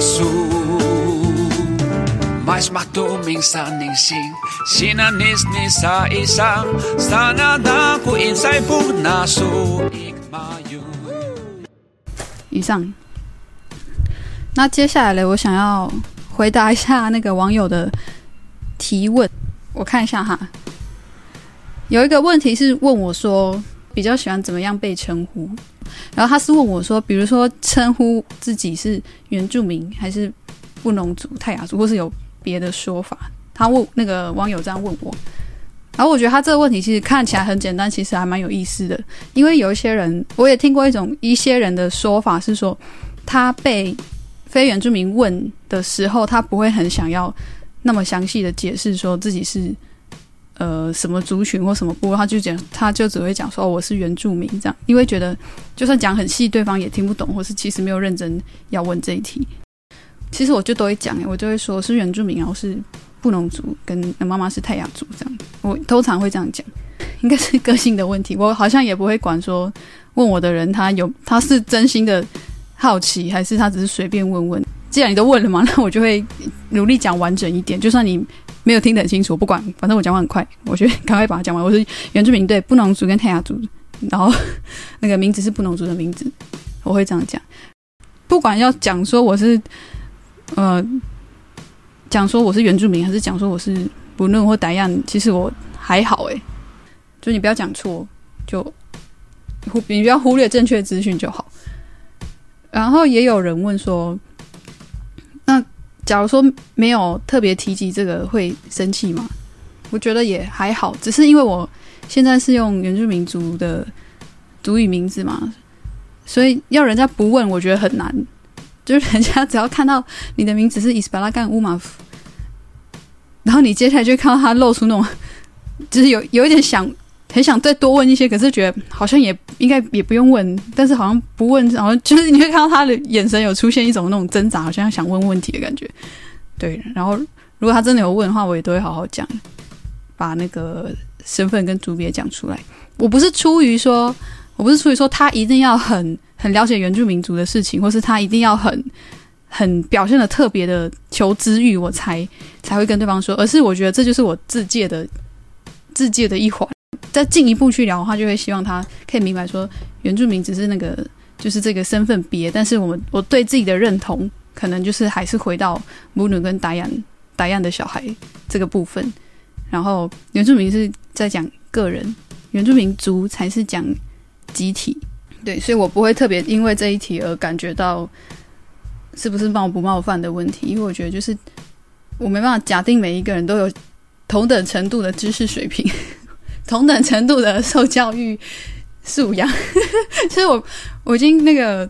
so 以上。那接下来呢，我想要回答一下那个网友的提问。我看一下哈，有一个问题是问我说，比较喜欢怎么样被称呼？然后他是问我说，比如说称呼自己是原住民，还是布农族、泰雅族，或是有别的说法？他问那个网友这样问我。然后我觉得他这个问题其实看起来很简单，其实还蛮有意思的。因为有一些人，我也听过一种一些人的说法是说，他被非原住民问的时候，他不会很想要那么详细的解释说自己是呃什么族群或什么部落，他就讲他就只会讲说、哦、我是原住民这样，因为觉得就算讲很细，对方也听不懂，或是其实没有认真要问这一题。其实我就都会讲，我就会说是原住民，然后是布农族，跟妈妈是泰雅族这样。我通常会这样讲，应该是个性的问题。我好像也不会管说问我的人他有他是真心的好奇，还是他只是随便问问。既然你都问了嘛，那我就会努力讲完整一点。就算你没有听得很清楚，不管，反正我讲话很快，我就赶快把它讲完。我是原住民，对，布农族跟泰雅族，然后那个名字是布农族的名字，我会这样讲。不管要讲说我是呃讲说我是原住民，还是讲说我是不论或达样，其实我还好诶，就你不要讲错，就忽你不要忽略正确资讯就好。然后也有人问说，假如说没有特别提及这个会生气吗？我觉得也还好，只是因为我现在是用原住民族的族语名字嘛，所以要人家不问，我觉得很难。就是人家只要看到你的名字是伊斯巴拉干乌马夫，然后你接下来就会看到他露出那种，就是有有一点想很想再多问一些，可是觉得好像也应该也不用问，但是好像不问，好像就是你会看到他的眼神有出现一种那种挣扎，好像想问问题的感觉。对，然后如果他真的有问的话，我也都会好好讲，把那个身份跟组别讲出来。我不是出于说，我不是出于说他一定要很。很了解原住民族的事情，或是他一定要很很表现的特别的求知欲，我才才会跟对方说。而是我觉得这就是我自介的自介的一环。再进一步去聊的话，就会希望他可以明白说，原住民只是那个就是这个身份别，但是我们我对自己的认同，可能就是还是回到母女跟达雅达雅的小孩这个部分。然后原住民是在讲个人，原住民族才是讲集体。对，所以我不会特别因为这一题而感觉到是不是冒不冒犯的问题，因为我觉得就是我没办法假定每一个人都有同等程度的知识水平，同等程度的受教育素养。其实我我已经那个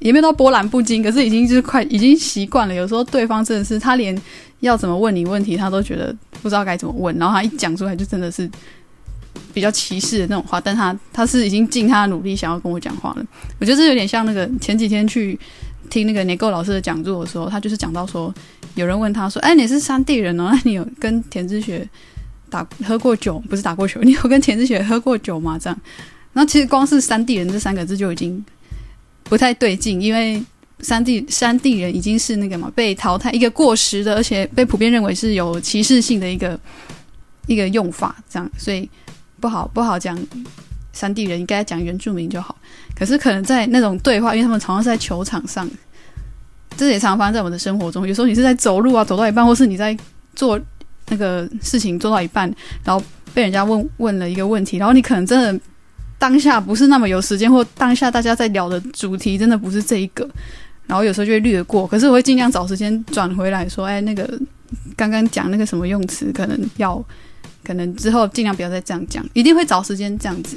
也没有到波澜不惊，可是已经就是快已经习惯了。有时候对方真的是他连要怎么问你问题，他都觉得不知道该怎么问，然后他一讲出来就真的是。比较歧视的那种话，但他他是已经尽他的努力想要跟我讲话了。我觉得这有点像那个前几天去听那个年够老师的讲座的时候，他就是讲到说，有人问他说：“哎，你是山地人哦，那你有跟田之学打喝过酒？不是打过球，你有跟田志雪喝过酒吗？”这样，然后其实光是山地人这三个字就已经不太对劲，因为山地山地人已经是那个嘛被淘汰一个过时的，而且被普遍认为是有歧视性的一个一个用法，这样，所以。不好不好讲，山地人应该讲原住民就好。可是可能在那种对话，因为他们常常是在球场上，这也常常发生在我们的生活中。有时候你是在走路啊，走到一半，或是你在做那个事情做到一半，然后被人家问问了一个问题，然后你可能真的当下不是那么有时间，或当下大家在聊的主题真的不是这一个，然后有时候就会略过。可是我会尽量找时间转回来说，哎，那个刚刚讲那个什么用词，可能要。可能之后尽量不要再这样讲，一定会找时间这样子。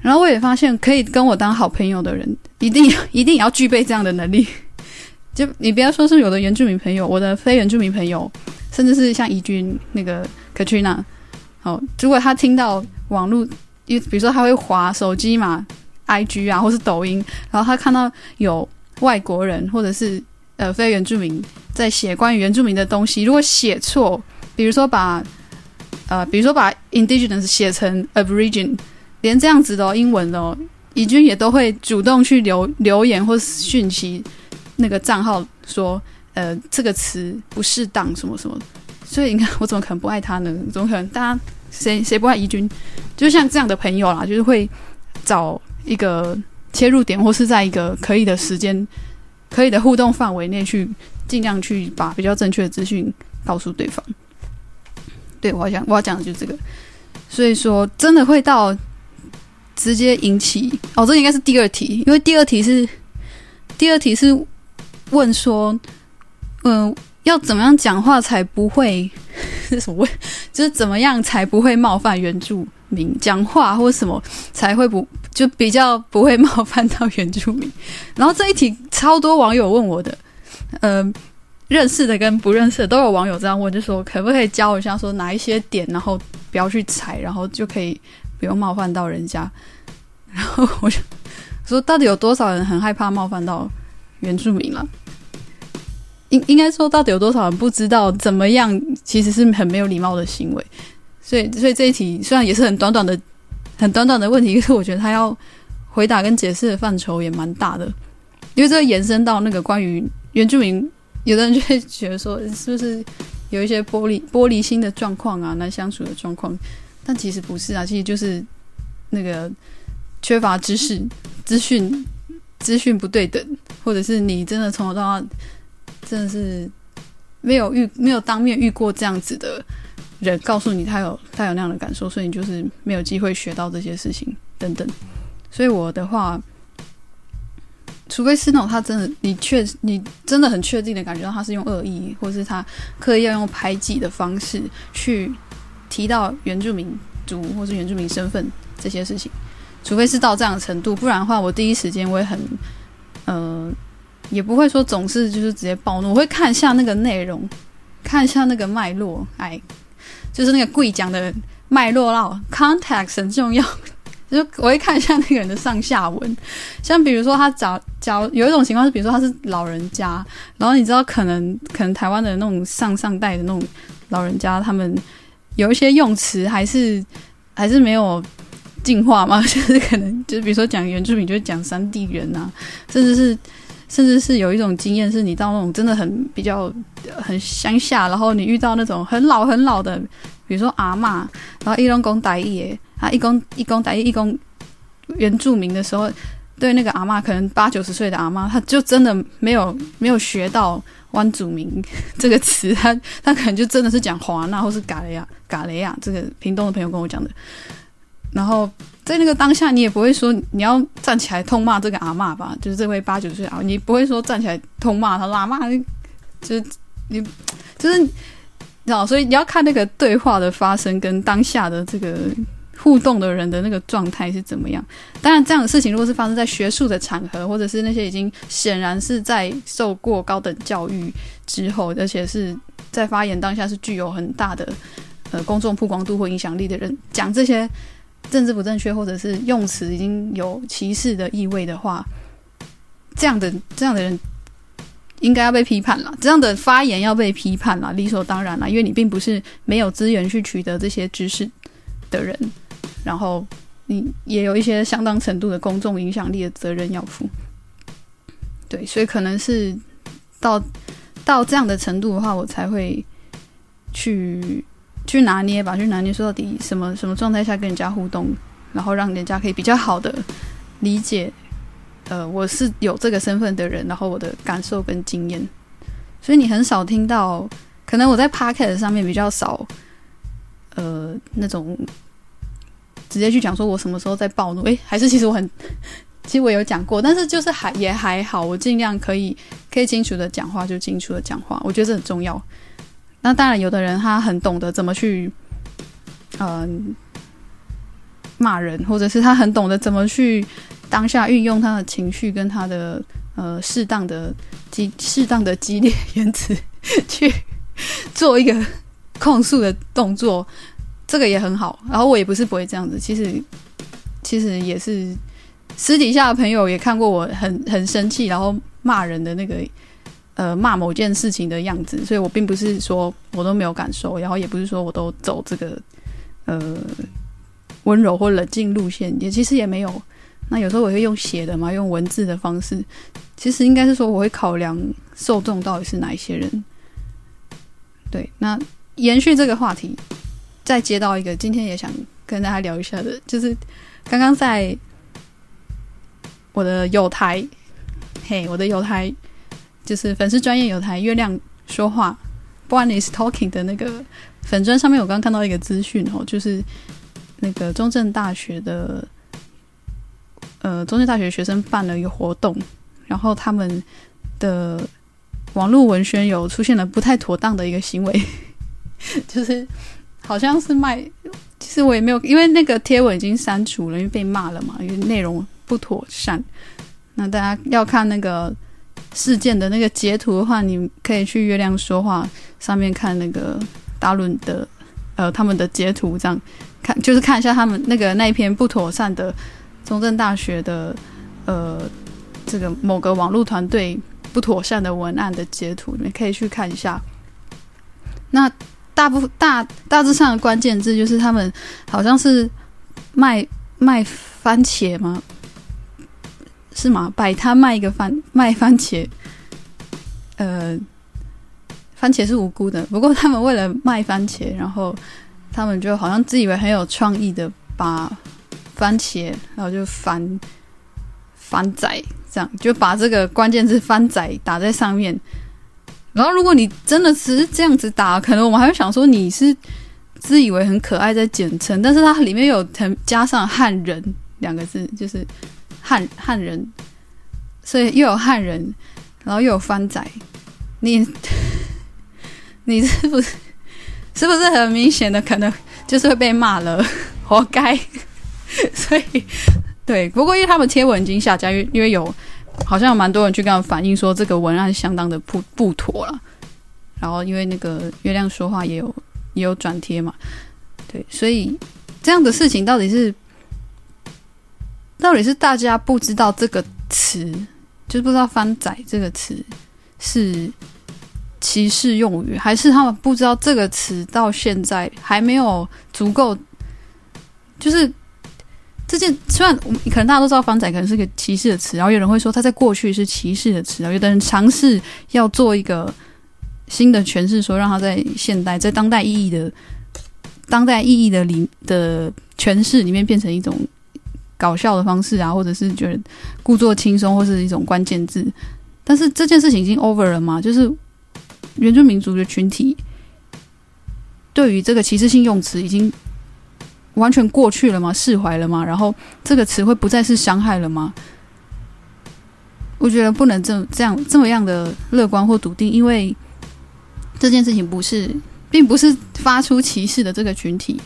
然后我也发现，可以跟我当好朋友的人，一定一定要具备这样的能力。就你不要说是有的原住民朋友，我的非原住民朋友，甚至是像怡君那个 Katrina，哦，如果他听到网络，比比如说他会滑手机嘛，IG 啊，或是抖音，然后他看到有外国人或者是呃非原住民在写关于原住民的东西，如果写错，比如说把呃，比如说把 indigenous 写成 aborigine，连这样子的英文哦，怡君也都会主动去留留言或讯息，那个账号说，呃，这个词不适当，什么什么。所以你看，我怎么可能不爱他呢？怎么可能？大家谁谁不爱怡君？就像这样的朋友啦，就是会找一个切入点，或是在一个可以的时间、可以的互动范围内去，尽量去把比较正确的资讯告诉对方。对我要讲，我要讲的就是这个。所以说，真的会到直接引起哦，这应该是第二题，因为第二题是第二题是问说，嗯。要怎么样讲话才不会是 什么？就是怎么样才不会冒犯原住民？讲话或什么才会不就比较不会冒犯到原住民？然后这一题超多网友问我的，呃，认识的跟不认识的都有网友这样问，就说可不可以教我一下，说哪一些点，然后不要去踩，然后就可以不用冒犯到人家。然后我就说，到底有多少人很害怕冒犯到原住民了？应应该说，到底有多少人不知道怎么样？其实是很没有礼貌的行为。所以，所以这一题虽然也是很短短的、很短短的问题，可是我觉得他要回答跟解释的范畴也蛮大的。因为这个延伸到那个关于原住民，有的人就会觉得说，是不是有一些玻璃 玻璃心的状况啊，难相处的状况？但其实不是啊，其实就是那个缺乏知识、资讯、资讯不对等，或者是你真的从头到。真的是没有遇没有当面遇过这样子的人，告诉你他有他有那样的感受，所以你就是没有机会学到这些事情等等。所以我的话，除非是那种他真的你确你真的很确定的感觉到他是用恶意，或是他刻意要用排挤的方式去提到原住民族或是原住民身份这些事情，除非是到这样的程度，不然的话，我第一时间我会很嗯。也不会说总是就是直接暴怒，我会看一下那个内容，看一下那个脉络，哎，就是那个贵讲的脉络啦，context 很重要，就我会看一下那个人的上下文。像比如说他找找有一种情况是，比如说他是老人家，然后你知道可能可能台湾的那种上上代的那种老人家，他们有一些用词还是还是没有进化嘛，就是可能就是比如说讲原住民，就讲三地人啊，甚至是。甚至是有一种经验，是你到那种真的很比较很乡下，然后你遇到那种很老很老的，比如说阿嬷，然后一公公打义，啊一公一公打一一公原住民的时候，对那个阿嬷可能八九十岁的阿嬷，他就真的没有没有学到湾祖民这个词，他他可能就真的是讲华纳或是嘎雷亚嘎雷亚，这个屏东的朋友跟我讲的，然后。在那个当下，你也不会说你要站起来痛骂这个阿妈吧？就是这位八九岁啊，你不会说站起来痛骂他，阿妈，就是你，就是你，知道，所以你要看那个对话的发生跟当下的这个互动的人的那个状态是怎么样。当然，这样的事情如果是发生在学术的场合，或者是那些已经显然是在受过高等教育之后，而且是在发言当下是具有很大的呃公众曝光度或影响力的人讲这些。政治不正确，或者是用词已经有歧视的意味的话，这样的这样的人应该要被批判了。这样的发言要被批判了，理所当然了，因为你并不是没有资源去取得这些知识的人，然后你也有一些相当程度的公众影响力的责任要负。对，所以可能是到到这样的程度的话，我才会去。去拿捏吧，去拿捏，说到底什么什么状态下跟人家互动，然后让人家可以比较好的理解，呃，我是有这个身份的人，然后我的感受跟经验，所以你很少听到，可能我在 p o c a s t 上面比较少，呃，那种直接去讲说我什么时候在暴怒，诶，还是其实我很，其实我有讲过，但是就是还也还好，我尽量可以可以清楚的讲话就清楚的讲话，我觉得这很重要。那当然，有的人他很懂得怎么去，嗯，骂人，或者是他很懂得怎么去当下运用他的情绪跟他的呃适当的激适当的激烈言辞去 做一个控诉的动作，这个也很好。然后我也不是不会这样子，其实其实也是私底下的朋友也看过我很很生气，然后骂人的那个。呃，骂某件事情的样子，所以我并不是说我都没有感受，然后也不是说我都走这个呃温柔或冷静路线，也其实也没有。那有时候我会用写的嘛，用文字的方式，其实应该是说我会考量受众到底是哪一些人。对，那延续这个话题，再接到一个今天也想跟大家聊一下的，就是刚刚在我的有台，嘿，我的有台就是粉丝专业有台月亮说话，One is talking 的那个粉砖上面，我刚刚看到一个资讯哦，就是那个中正大学的，呃，中正大学学生办了一个活动，然后他们的。网络文宣有出现了不太妥当的一个行为，就是好像是卖，其实我也没有，因为那个贴文已经删除了，因为被骂了嘛，因为内容不妥善。那大家要看那个事件的那个截图的话，你可以去月亮说话上面看那个大伦的呃他们的截图，这样看就是看一下他们那个那一篇不妥善的中正大学的呃这个某个网络团队。不妥善的文案的截图，你们可以去看一下。那大部分大大致上的关键字就是他们好像是卖卖番茄吗？是吗？摆摊卖一个番卖番茄，呃，番茄是无辜的。不过他们为了卖番茄，然后他们就好像自以为很有创意的把番茄，然后就翻翻仔。这样就把这个关键字“翻仔”打在上面，然后如果你真的只是这样子打，可能我们还会想说你是自以为很可爱在简称，但是它里面有加上“汉人”两个字，就是汉汉人，所以又有汉人，然后又有番仔，你你是不是是不是很明显的可能就是会被骂了，活该，所以。对，不过因为他们贴文已经下架，因为因为有好像有蛮多人去跟他们反映说这个文案相当的不不妥了。然后因为那个月亮说话也有也有转贴嘛，对，所以这样的事情到底是到底是大家不知道这个词，就是不知道“翻仔”这个词是歧视用语，还是他们不知道这个词到现在还没有足够，就是。这件虽然可能大家都知道“方仔”可能是个歧视的词，然后有人会说他在过去是歧视的词，然后有的人尝试要做一个新的诠释，说让他在现代、在当代意义的当代意义的里的诠释里面变成一种搞笑的方式啊，或者是觉得故作轻松，或是一种关键字。但是这件事情已经 over 了嘛？就是原住民族的群体对于这个歧视性用词已经。完全过去了吗？释怀了吗？然后这个词汇不再是伤害了吗？我觉得不能这这样这么样的乐观或笃定，因为这件事情不是，并不是发出歧视的这个群体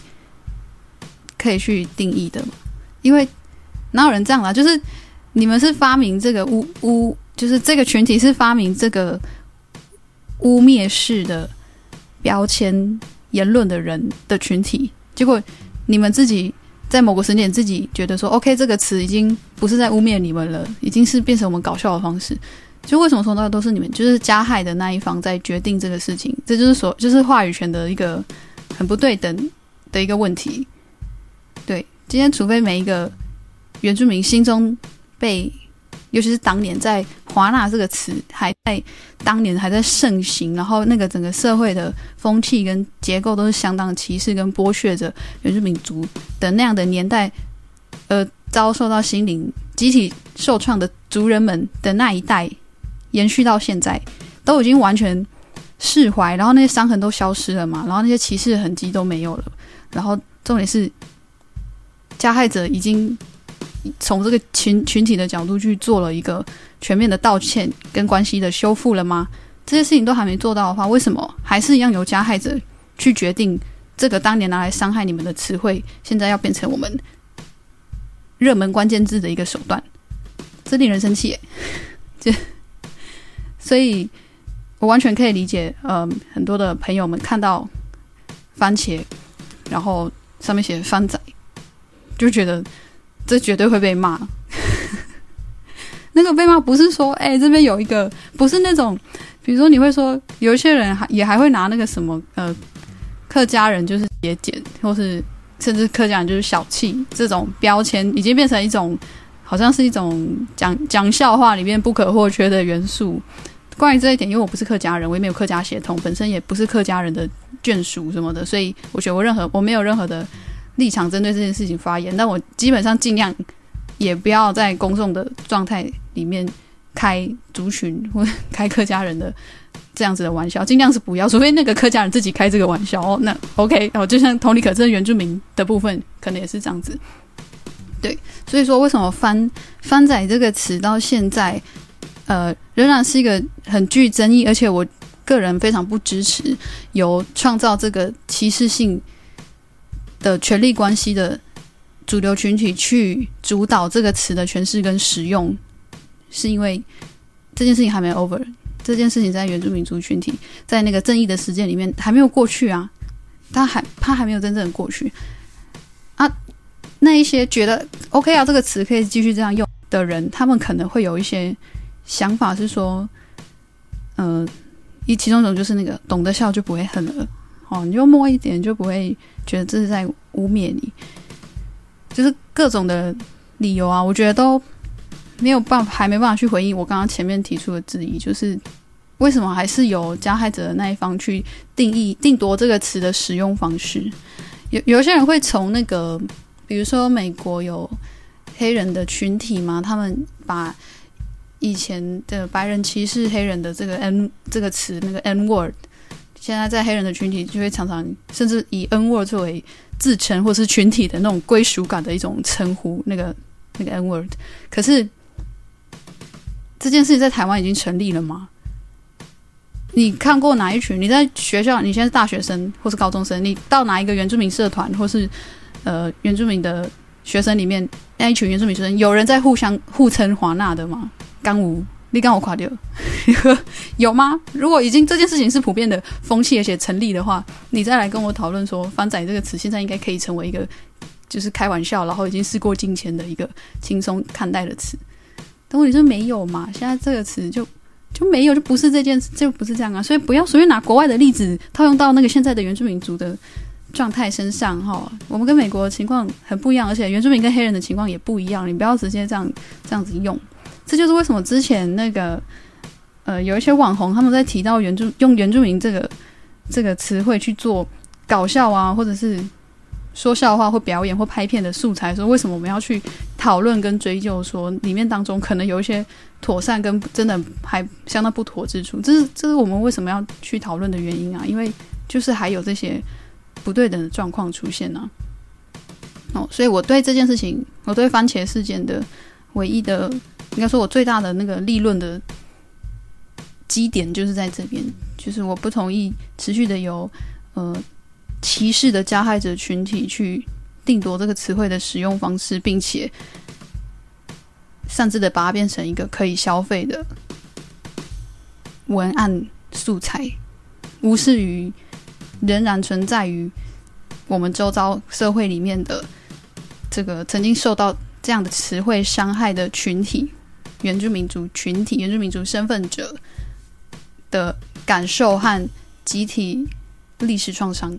可以去定义的。因为哪有人这样啦？就是你们是发明这个污污，就是这个群体是发明这个污蔑式的标签言论的人的群体，结果。你们自己在某个时间点自己觉得说，OK，这个词已经不是在污蔑你们了，已经是变成我们搞笑的方式。就为什么说那都是你们，就是加害的那一方在决定这个事情，这就是所就是话语权的一个很不对等的一个问题。对，今天除非每一个原住民心中被。尤其是当年在“华纳”这个词还在当年还在盛行，然后那个整个社会的风气跟结构都是相当歧视跟剥削着原住民族的那样的年代，呃，遭受到心灵集体受创的族人们的那一代，延续到现在，都已经完全释怀，然后那些伤痕都消失了嘛，然后那些歧视的痕迹都没有了，然后重点是加害者已经。从这个群群体的角度去做了一个全面的道歉跟关系的修复了吗？这些事情都还没做到的话，为什么还是一样由加害者去决定这个当年拿来伤害你们的词汇，现在要变成我们热门关键字的一个手段？这令人生气。这，所以我完全可以理解，呃，很多的朋友们看到番茄，然后上面写“番仔”，就觉得。这绝对会被骂。那个被骂不是说，哎，这边有一个，不是那种，比如说你会说，有一些人还也还会拿那个什么，呃，客家人就是节俭，或是甚至客家人就是小气这种标签，已经变成一种好像是一种讲讲笑话里面不可或缺的元素。关于这一点，因为我不是客家人，我也没有客家血统，本身也不是客家人的眷属什么的，所以我觉得我任何我没有任何的立场针对这件事情发言。但我基本上尽量也不要在公众的状态里面开族群或开客家人的这样子的玩笑，尽量是不要，除非那个客家人自己开这个玩笑哦。那 OK 哦，就像同理可证原住民的部分，可能也是这样子。对，所以说为什么“翻翻仔”这个词到现在？呃，仍然是一个很具争议，而且我个人非常不支持由创造这个歧视性的权力关系的主流群体去主导这个词的诠释跟使用，是因为这件事情还没 over，这件事情在原住民族群体在那个正义的实践里面还没有过去啊，他还他还没有真正的过去啊，那一些觉得 OK 啊，这个词可以继续这样用的人，他们可能会有一些。想法是说，呃，一其中一种就是那个懂得笑就不会恨了，哦，你就摸一点就不会觉得这是在污蔑你，就是各种的理由啊，我觉得都没有办法，还没办法去回应我刚刚前面提出的质疑，就是为什么还是由加害者的那一方去定义定夺这个词的使用方式？有有些人会从那个，比如说美国有黑人的群体嘛，他们把以前的白人歧视黑人的这个 N 这个词，那个 N word，现在在黑人的群体就会常常甚至以 N word 作为自称或是群体的那种归属感的一种称呼，那个那个 N word。可是这件事情在台湾已经成立了吗？你看过哪一群？你在学校，你现在是大学生或是高中生，你到哪一个原住民社团或是呃原住民的学生里面，那一群原住民学生有人在互相互称华纳的吗？刚无，你刚我垮掉，有吗？如果已经这件事情是普遍的风气，而且成立的话，你再来跟我讨论说“翻仔”这个词，现在应该可以成为一个就是开玩笑，然后已经事过境迁的一个轻松看待的词。但问题是没有嘛？现在这个词就就没有，就不是这件事，就不是这样啊！所以不要随便拿国外的例子套用到那个现在的原住民族的状态身上哈。我们跟美国的情况很不一样，而且原住民跟黑人的情况也不一样，你不要直接这样这样子用。这就是为什么之前那个呃有一些网红他们在提到原住用原住民这个这个词汇去做搞笑啊，或者是说笑话或表演或拍片的素材，说为什么我们要去讨论跟追究，说里面当中可能有一些妥善跟真的还相当不妥之处，这是这是我们为什么要去讨论的原因啊？因为就是还有这些不对等的状况出现呢。哦，所以我对这件事情，我对番茄事件的唯一的。应该说，我最大的那个立论的基点就是在这边，就是我不同意持续的由呃歧视的加害者群体去定夺这个词汇的使用方式，并且擅自的把它变成一个可以消费的文案素材，无视于仍然存在于我们周遭社会里面的这个曾经受到这样的词汇伤害的群体。原住民族群体、原住民族身份者的感受和集体历史创伤，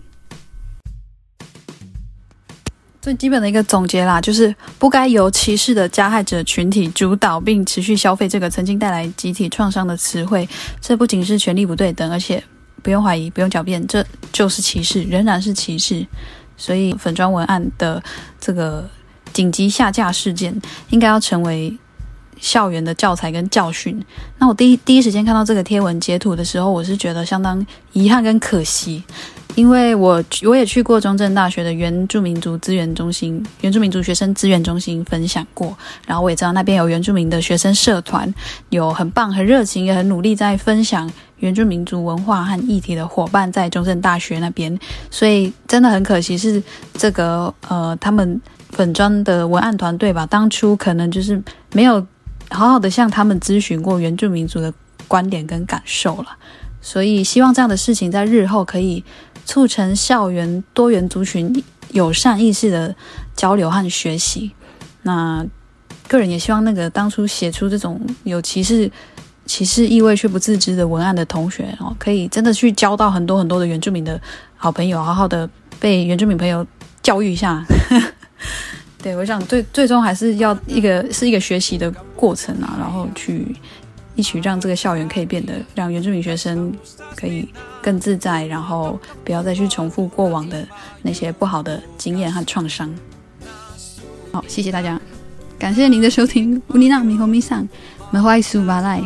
最基本的一个总结啦，就是不该由歧视的加害者群体主导并持续消费这个曾经带来集体创伤的词汇。这不仅是权力不对等，而且不用怀疑、不用狡辩，这就是歧视，仍然是歧视。所以，粉砖文案的这个紧急下架事件，应该要成为。校园的教材跟教训，那我第一第一时间看到这个贴文截图的时候，我是觉得相当遗憾跟可惜，因为我我也去过中正大学的原住民族资源中心、原住民族学生资源中心分享过，然后我也知道那边有原住民的学生社团，有很棒、很热情、也很努力在分享原住民族文化和议题的伙伴在中正大学那边，所以真的很可惜是这个呃他们粉砖的文案团队吧，当初可能就是没有。好好的向他们咨询过原住民族的观点跟感受了，所以希望这样的事情在日后可以促成校园多元族群友善意识的交流和学习。那个人也希望那个当初写出这种有歧视歧视意味却不自知的文案的同学哦，可以真的去交到很多很多的原住民的好朋友，好好的被原住民朋友教育一下。对，我想最最终还是要一个是一个学习的过程啊，然后去一起让这个校园可以变得让原住民学生可以更自在，然后不要再去重复过往的那些不好的经验和创伤。好，谢谢大家，感谢您的收听，乌尼娜米和米桑，梅花苏巴赖，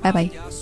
拜拜。